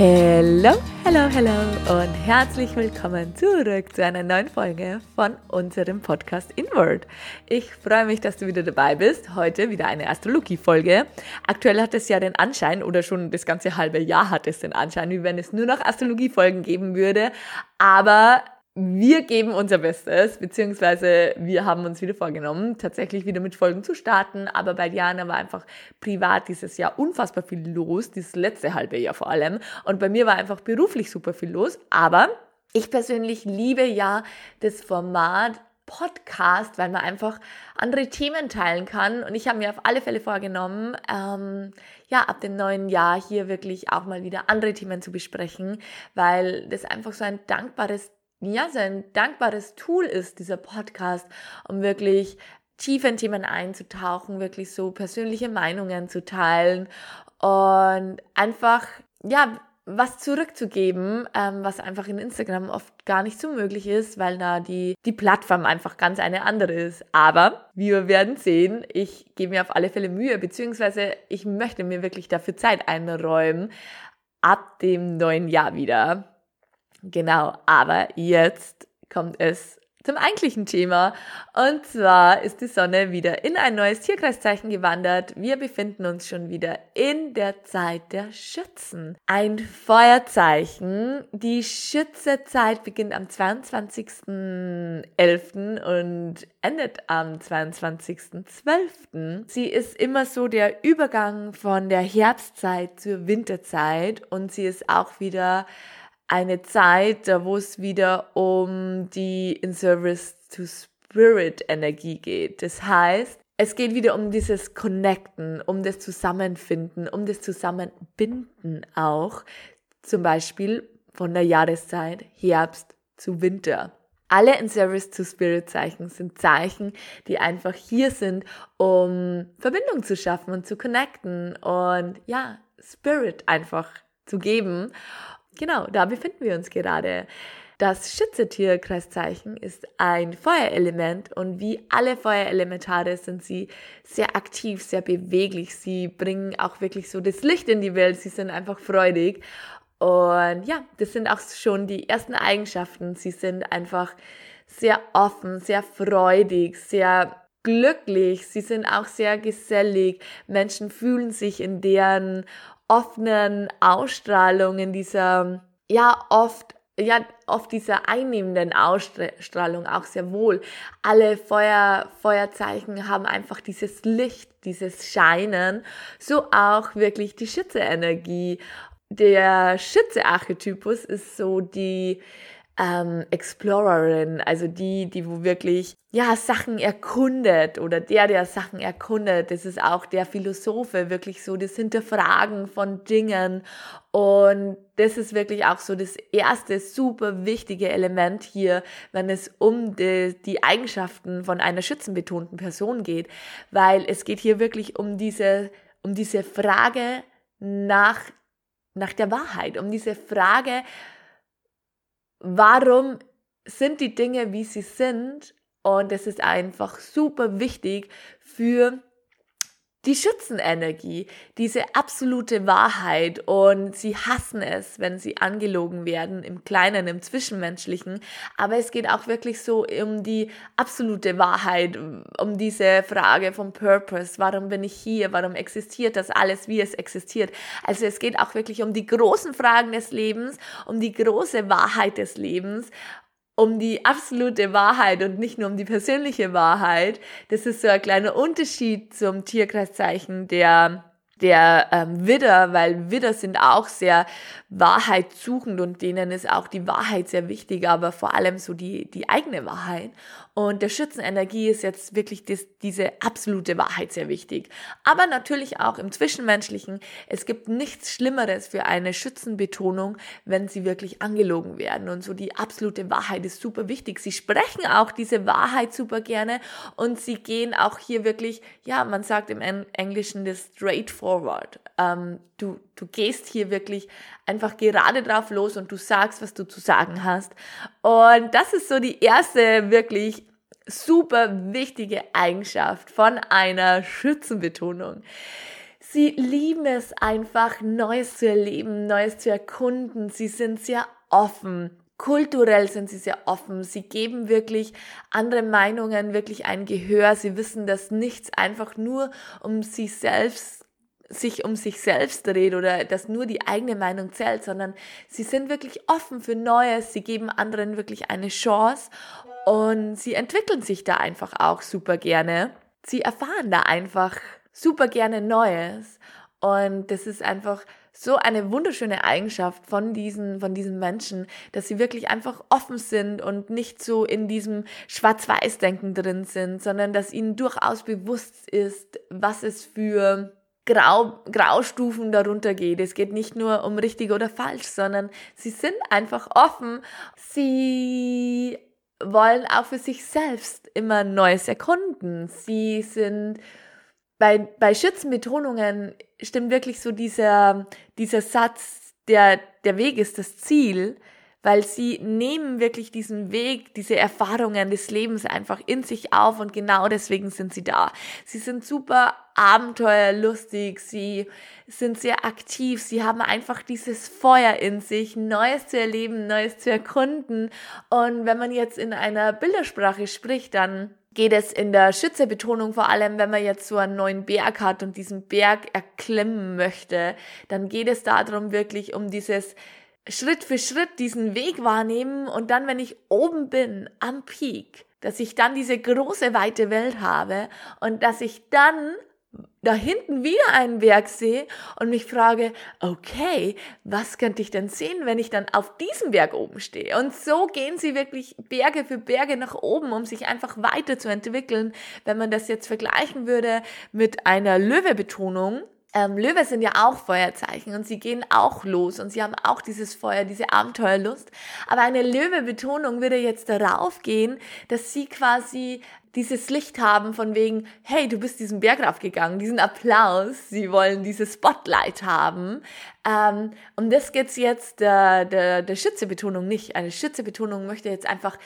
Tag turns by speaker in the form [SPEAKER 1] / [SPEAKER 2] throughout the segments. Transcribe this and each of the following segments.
[SPEAKER 1] Hello, hello, hello und herzlich willkommen zurück zu einer neuen Folge von unserem Podcast Inward. Ich freue mich, dass du wieder dabei bist. Heute wieder eine Astrologie-Folge. Aktuell hat es ja den Anschein, oder schon das ganze halbe Jahr hat es den Anschein, wie wenn es nur noch Astrologie-Folgen geben würde. Aber wir geben unser Bestes, beziehungsweise wir haben uns wieder vorgenommen, tatsächlich wieder mit Folgen zu starten. Aber bei Diana war einfach privat dieses Jahr unfassbar viel los, dieses letzte halbe Jahr vor allem. Und bei mir war einfach beruflich super viel los. Aber ich persönlich liebe ja das Format Podcast, weil man einfach andere Themen teilen kann. Und ich habe mir auf alle Fälle vorgenommen, ähm, ja, ab dem neuen Jahr hier wirklich auch mal wieder andere Themen zu besprechen, weil das einfach so ein dankbares ja, so ein dankbares Tool ist, dieser Podcast, um wirklich tief in Themen einzutauchen, wirklich so persönliche Meinungen zu teilen und einfach, ja, was zurückzugeben, ähm, was einfach in Instagram oft gar nicht so möglich ist, weil da die, die Plattform einfach ganz eine andere ist. Aber wir werden sehen, ich gebe mir auf alle Fälle Mühe, beziehungsweise ich möchte mir wirklich dafür Zeit einräumen, ab dem neuen Jahr wieder. Genau, aber jetzt kommt es zum eigentlichen Thema. Und zwar ist die Sonne wieder in ein neues Tierkreiszeichen gewandert. Wir befinden uns schon wieder in der Zeit der Schützen. Ein Feuerzeichen. Die Schützezeit beginnt am 22.11. und endet am 22.12. Sie ist immer so der Übergang von der Herbstzeit zur Winterzeit und sie ist auch wieder eine Zeit, wo es wieder um die In Service to Spirit Energie geht. Das heißt, es geht wieder um dieses Connecten, um das Zusammenfinden, um das Zusammenbinden auch. Zum Beispiel von der Jahreszeit Herbst zu Winter. Alle in Service to Spirit Zeichen sind Zeichen, die einfach hier sind, um Verbindung zu schaffen und zu connecten und ja, Spirit einfach zu geben. Genau, da befinden wir uns gerade. Das Schütze-Tierkreiszeichen ist ein Feuerelement und wie alle Feuerelementare sind sie sehr aktiv, sehr beweglich. Sie bringen auch wirklich so das Licht in die Welt. Sie sind einfach freudig. Und ja, das sind auch schon die ersten Eigenschaften. Sie sind einfach sehr offen, sehr freudig, sehr glücklich. Sie sind auch sehr gesellig. Menschen fühlen sich in deren offenen Ausstrahlung, in dieser, ja, oft, ja, oft dieser einnehmenden Ausstrahlung auch sehr wohl. Alle Feuer, Feuerzeichen haben einfach dieses Licht, dieses Scheinen, so auch wirklich die Schütze-Energie. Der Schütze-Archetypus ist so die, ähm, Explorerin, also die, die wo wirklich ja Sachen erkundet oder der, der Sachen erkundet. Das ist auch der Philosophe, wirklich so das Hinterfragen von Dingen und das ist wirklich auch so das erste super wichtige Element hier, wenn es um die, die Eigenschaften von einer schützenbetonten Person geht, weil es geht hier wirklich um diese um diese Frage nach nach der Wahrheit, um diese Frage warum sind die Dinge, wie sie sind? Und es ist einfach super wichtig für die Schützenenergie, diese absolute Wahrheit und sie hassen es, wenn sie angelogen werden im Kleinen, im Zwischenmenschlichen, aber es geht auch wirklich so um die absolute Wahrheit, um diese Frage vom Purpose, warum bin ich hier, warum existiert das alles, wie es existiert. Also es geht auch wirklich um die großen Fragen des Lebens, um die große Wahrheit des Lebens um die absolute Wahrheit und nicht nur um die persönliche Wahrheit. Das ist so ein kleiner Unterschied zum Tierkreiszeichen der der ähm, Widder, weil Widder sind auch sehr wahrheitssuchend und denen ist auch die Wahrheit sehr wichtig, aber vor allem so die, die eigene Wahrheit. Und der Schützenenergie ist jetzt wirklich das, diese absolute Wahrheit sehr wichtig. Aber natürlich auch im Zwischenmenschlichen. Es gibt nichts Schlimmeres für eine Schützenbetonung, wenn sie wirklich angelogen werden. Und so die absolute Wahrheit ist super wichtig. Sie sprechen auch diese Wahrheit super gerne und sie gehen auch hier wirklich, ja, man sagt im Englischen das straightforward. Ähm, du, du gehst hier wirklich einfach gerade drauf los und du sagst, was du zu sagen hast. Und das ist so die erste wirklich super wichtige Eigenschaft von einer Schützenbetonung. Sie lieben es einfach, Neues zu erleben, Neues zu erkunden. Sie sind sehr offen. Kulturell sind sie sehr offen. Sie geben wirklich andere Meinungen wirklich ein Gehör. Sie wissen, dass nichts einfach nur um sich selbst sich um sich selbst dreht oder dass nur die eigene Meinung zählt, sondern sie sind wirklich offen für Neues, sie geben anderen wirklich eine Chance und sie entwickeln sich da einfach auch super gerne. Sie erfahren da einfach super gerne Neues. Und das ist einfach so eine wunderschöne Eigenschaft von diesen, von diesen Menschen, dass sie wirklich einfach offen sind und nicht so in diesem Schwarz-Weiß-Denken drin sind, sondern dass ihnen durchaus bewusst ist, was es für Grau, Graustufen darunter geht. Es geht nicht nur um richtig oder falsch, sondern sie sind einfach offen. Sie wollen auch für sich selbst immer Neues erkunden. Sie sind bei, bei Schützenbetonungen stimmt wirklich so dieser, dieser Satz, der, der Weg ist das Ziel, weil sie nehmen wirklich diesen Weg, diese Erfahrungen des Lebens einfach in sich auf und genau deswegen sind sie da. Sie sind super abenteuerlustig, sie sind sehr aktiv, sie haben einfach dieses Feuer in sich, Neues zu erleben, Neues zu erkunden. Und wenn man jetzt in einer Bildersprache spricht, dann geht es in der Schützebetonung vor allem, wenn man jetzt so einen neuen Berg hat und diesen Berg erklimmen möchte, dann geht es darum wirklich um dieses Schritt für Schritt diesen Weg wahrnehmen. Und dann, wenn ich oben bin am Peak, dass ich dann diese große weite Welt habe und dass ich dann da hinten wieder einen Berg sehe und mich frage, okay, was könnte ich denn sehen, wenn ich dann auf diesem Berg oben stehe? Und so gehen sie wirklich Berge für Berge nach oben, um sich einfach weiterzuentwickeln. Wenn man das jetzt vergleichen würde mit einer Löwebetonung, ähm, Löwe sind ja auch Feuerzeichen und sie gehen auch los und sie haben auch dieses Feuer, diese Abenteuerlust. Aber eine Löwe-Betonung würde jetzt darauf gehen, dass sie quasi dieses Licht haben von wegen, hey, du bist diesen Berg raufgegangen, diesen Applaus, sie wollen dieses Spotlight haben. Ähm, um das geht's jetzt der, der, der Schützebetonung nicht. Eine Schützebetonung möchte jetzt einfach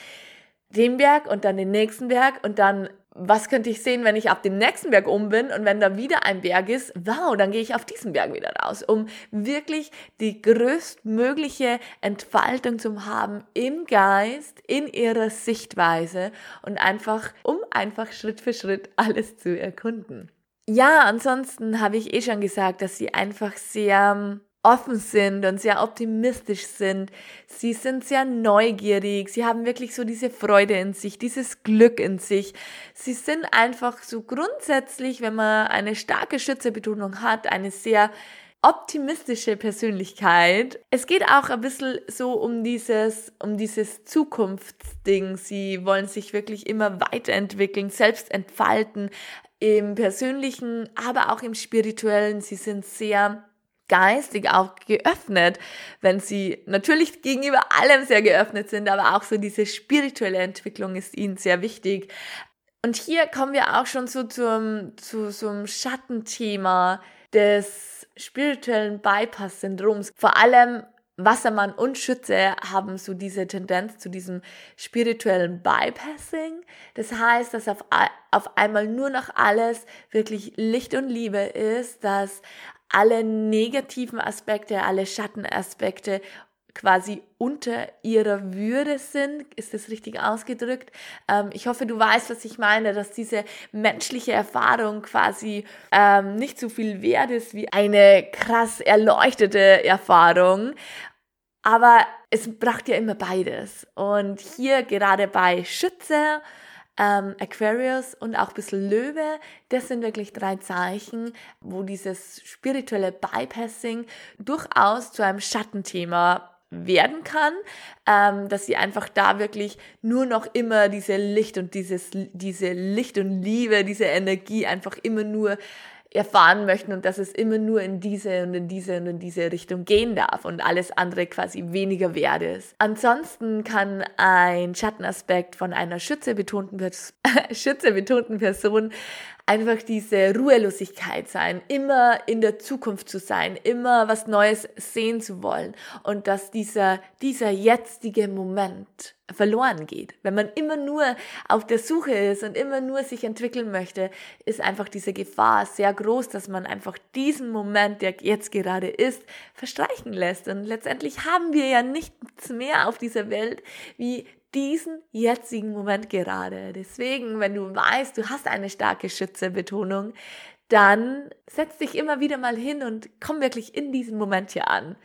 [SPEAKER 1] den Berg und dann den nächsten Berg und dann was könnte ich sehen, wenn ich auf dem nächsten Berg um bin und wenn da wieder ein Berg ist, wow, dann gehe ich auf diesen Berg wieder raus, um wirklich die größtmögliche Entfaltung zu haben im Geist, in ihrer Sichtweise und einfach, um einfach Schritt für Schritt alles zu erkunden. Ja, ansonsten habe ich eh schon gesagt, dass sie einfach sehr offen sind und sehr optimistisch sind. Sie sind sehr neugierig. Sie haben wirklich so diese Freude in sich, dieses Glück in sich. Sie sind einfach so grundsätzlich, wenn man eine starke Schützebetonung hat, eine sehr optimistische Persönlichkeit. Es geht auch ein bisschen so um dieses, um dieses Zukunftsding. Sie wollen sich wirklich immer weiterentwickeln, selbst entfalten, im persönlichen, aber auch im spirituellen. Sie sind sehr geistig auch geöffnet, wenn sie natürlich gegenüber allem sehr geöffnet sind, aber auch so diese spirituelle Entwicklung ist ihnen sehr wichtig. Und hier kommen wir auch schon so zum, zu so einem Schattenthema des spirituellen Bypass-Syndroms. Vor allem Wassermann und Schütze haben so diese Tendenz zu diesem spirituellen Bypassing. Das heißt, dass auf, auf einmal nur noch alles wirklich Licht und Liebe ist, dass alle negativen Aspekte, alle Schattenaspekte quasi unter ihrer Würde sind. Ist das richtig ausgedrückt? Ähm, ich hoffe, du weißt, was ich meine, dass diese menschliche Erfahrung quasi ähm, nicht so viel wert ist wie eine krass erleuchtete Erfahrung. Aber es braucht ja immer beides. Und hier gerade bei Schütze, ähm, Aquarius und auch ein bisschen Löwe, das sind wirklich drei Zeichen, wo dieses spirituelle Bypassing durchaus zu einem Schattenthema werden kann, ähm, dass sie einfach da wirklich nur noch immer diese Licht und dieses, diese Licht und Liebe, diese Energie einfach immer nur erfahren möchten und dass es immer nur in diese und in diese und in diese Richtung gehen darf und alles andere quasi weniger wert ist. Ansonsten kann ein Schattenaspekt von einer schützebetonten, schützebetonten Person einfach diese Ruhelosigkeit sein, immer in der Zukunft zu sein, immer was Neues sehen zu wollen und dass dieser, dieser jetzige Moment verloren geht. Wenn man immer nur auf der Suche ist und immer nur sich entwickeln möchte, ist einfach diese Gefahr sehr groß, dass man einfach diesen Moment, der jetzt gerade ist, verstreichen lässt. Und letztendlich haben wir ja nichts mehr auf dieser Welt wie diesen jetzigen Moment gerade. Deswegen, wenn du weißt, du hast eine starke Schützebetonung, dann setz dich immer wieder mal hin und komm wirklich in diesem Moment hier an.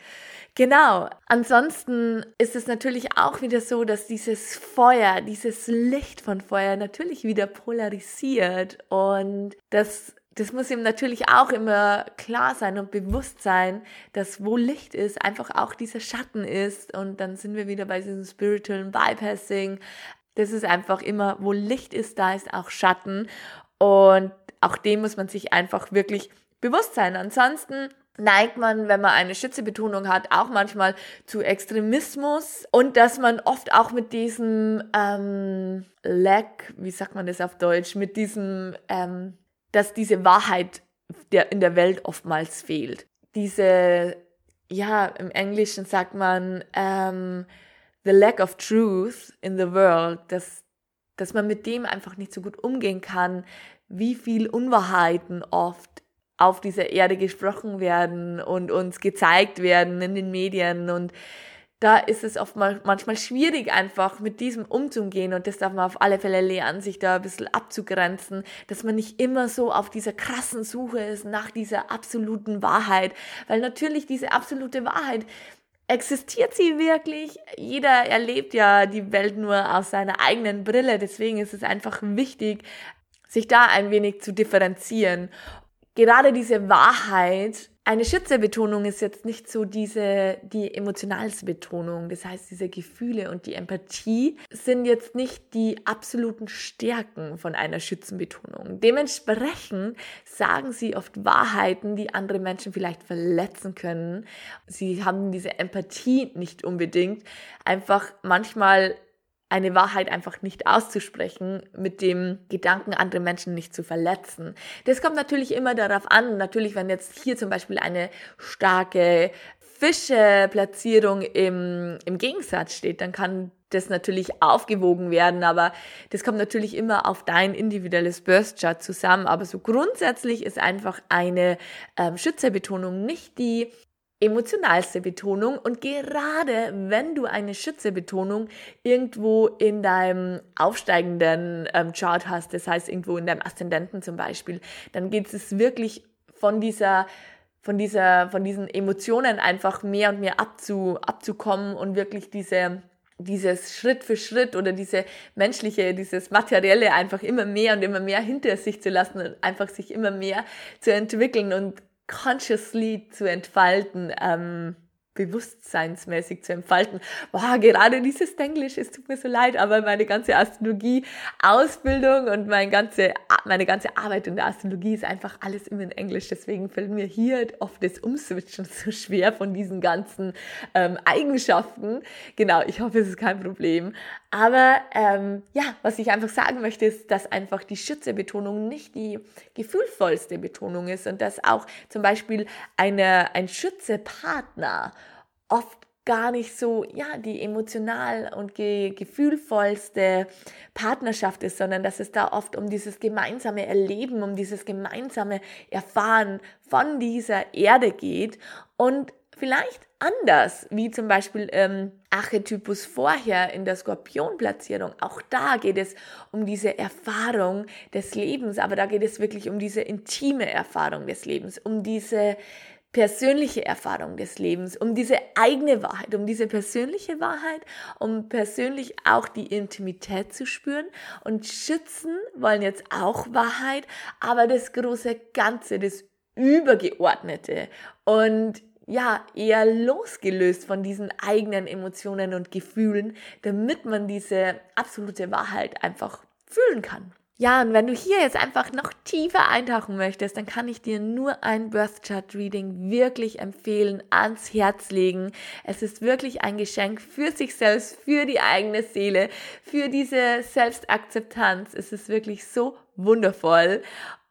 [SPEAKER 1] Genau. Ansonsten ist es natürlich auch wieder so, dass dieses Feuer, dieses Licht von Feuer natürlich wieder polarisiert und das das muss ihm natürlich auch immer klar sein und bewusst sein, dass wo Licht ist, einfach auch dieser Schatten ist. Und dann sind wir wieder bei diesem spirituellen Bypassing. Das ist einfach immer, wo Licht ist, da ist auch Schatten. Und auch dem muss man sich einfach wirklich bewusst sein. Ansonsten neigt man, wenn man eine Schützebetonung hat, auch manchmal zu Extremismus und dass man oft auch mit diesem ähm, Lack, wie sagt man das auf Deutsch, mit diesem, ähm, dass diese Wahrheit der in der Welt oftmals fehlt. Diese, ja, im Englischen sagt man ähm, the lack of truth in the world, dass, dass man mit dem einfach nicht so gut umgehen kann, wie viel Unwahrheiten oft auf dieser Erde gesprochen werden und uns gezeigt werden in den Medien und da ist es oft mal, manchmal schwierig, einfach mit diesem umzugehen und das darf man auf alle Fälle lernen, sich da ein bisschen abzugrenzen, dass man nicht immer so auf dieser krassen Suche ist nach dieser absoluten Wahrheit, weil natürlich diese absolute Wahrheit, existiert sie wirklich? Jeder erlebt ja die Welt nur aus seiner eigenen Brille, deswegen ist es einfach wichtig, sich da ein wenig zu differenzieren. Gerade diese Wahrheit, eine Schützebetonung ist jetzt nicht so diese, die emotionalste Betonung. Das heißt, diese Gefühle und die Empathie sind jetzt nicht die absoluten Stärken von einer Schützenbetonung. Dementsprechend sagen sie oft Wahrheiten, die andere Menschen vielleicht verletzen können. Sie haben diese Empathie nicht unbedingt. Einfach manchmal eine Wahrheit einfach nicht auszusprechen, mit dem Gedanken, andere Menschen nicht zu verletzen. Das kommt natürlich immer darauf an. Natürlich, wenn jetzt hier zum Beispiel eine starke Fischeplatzierung im, im Gegensatz steht, dann kann das natürlich aufgewogen werden, aber das kommt natürlich immer auf dein individuelles Burst Chart zusammen. Aber so grundsätzlich ist einfach eine ähm, Schützerbetonung nicht die emotionalste Betonung. Und gerade wenn du eine Schützebetonung irgendwo in deinem aufsteigenden ähm, Chart hast, das heißt irgendwo in deinem Aszendenten zum Beispiel, dann geht es wirklich von dieser von dieser von diesen Emotionen einfach mehr und mehr abzu, abzukommen und wirklich diese dieses Schritt für Schritt oder diese menschliche, dieses materielle einfach immer mehr und immer mehr hinter sich zu lassen und einfach sich immer mehr zu entwickeln und consciously zu entfalten, ähm, bewusstseinsmäßig zu entfalten. Boah, gerade dieses Englisch, es tut mir so leid, aber meine ganze Astrologie-Ausbildung und mein ganze, meine ganze Arbeit in der Astrologie ist einfach alles immer in Englisch. Deswegen fällt mir hier oft das Umswitchen so schwer von diesen ganzen ähm, Eigenschaften. Genau, ich hoffe, es ist kein Problem. Aber ähm, ja, was ich einfach sagen möchte, ist, dass einfach die Schützebetonung nicht die gefühlvollste Betonung ist und dass auch zum Beispiel eine, ein Schützepartner oft gar nicht so, ja, die emotional und ge gefühlvollste Partnerschaft ist, sondern dass es da oft um dieses gemeinsame Erleben, um dieses gemeinsame Erfahren von dieser Erde geht und vielleicht anders, wie zum Beispiel ähm, Archetypus vorher in der Skorpionplatzierung. Auch da geht es um diese Erfahrung des Lebens, aber da geht es wirklich um diese intime Erfahrung des Lebens, um diese persönliche Erfahrung des Lebens, um diese eigene Wahrheit, um diese persönliche Wahrheit, um persönlich auch die Intimität zu spüren. Und Schützen wollen jetzt auch Wahrheit, aber das große Ganze, das Übergeordnete. Und ja, eher losgelöst von diesen eigenen Emotionen und Gefühlen, damit man diese absolute Wahrheit einfach fühlen kann. Ja, und wenn du hier jetzt einfach noch tiefer eintauchen möchtest, dann kann ich dir nur ein Birth Chart Reading wirklich empfehlen, ans Herz legen. Es ist wirklich ein Geschenk für sich selbst, für die eigene Seele, für diese Selbstakzeptanz. Es ist wirklich so wundervoll.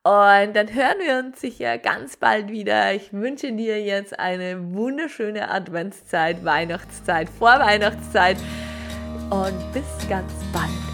[SPEAKER 1] Und dann hören wir uns sicher ganz bald wieder. Ich wünsche dir jetzt eine wunderschöne Adventszeit, Weihnachtszeit, Vorweihnachtszeit. und bis ganz bald.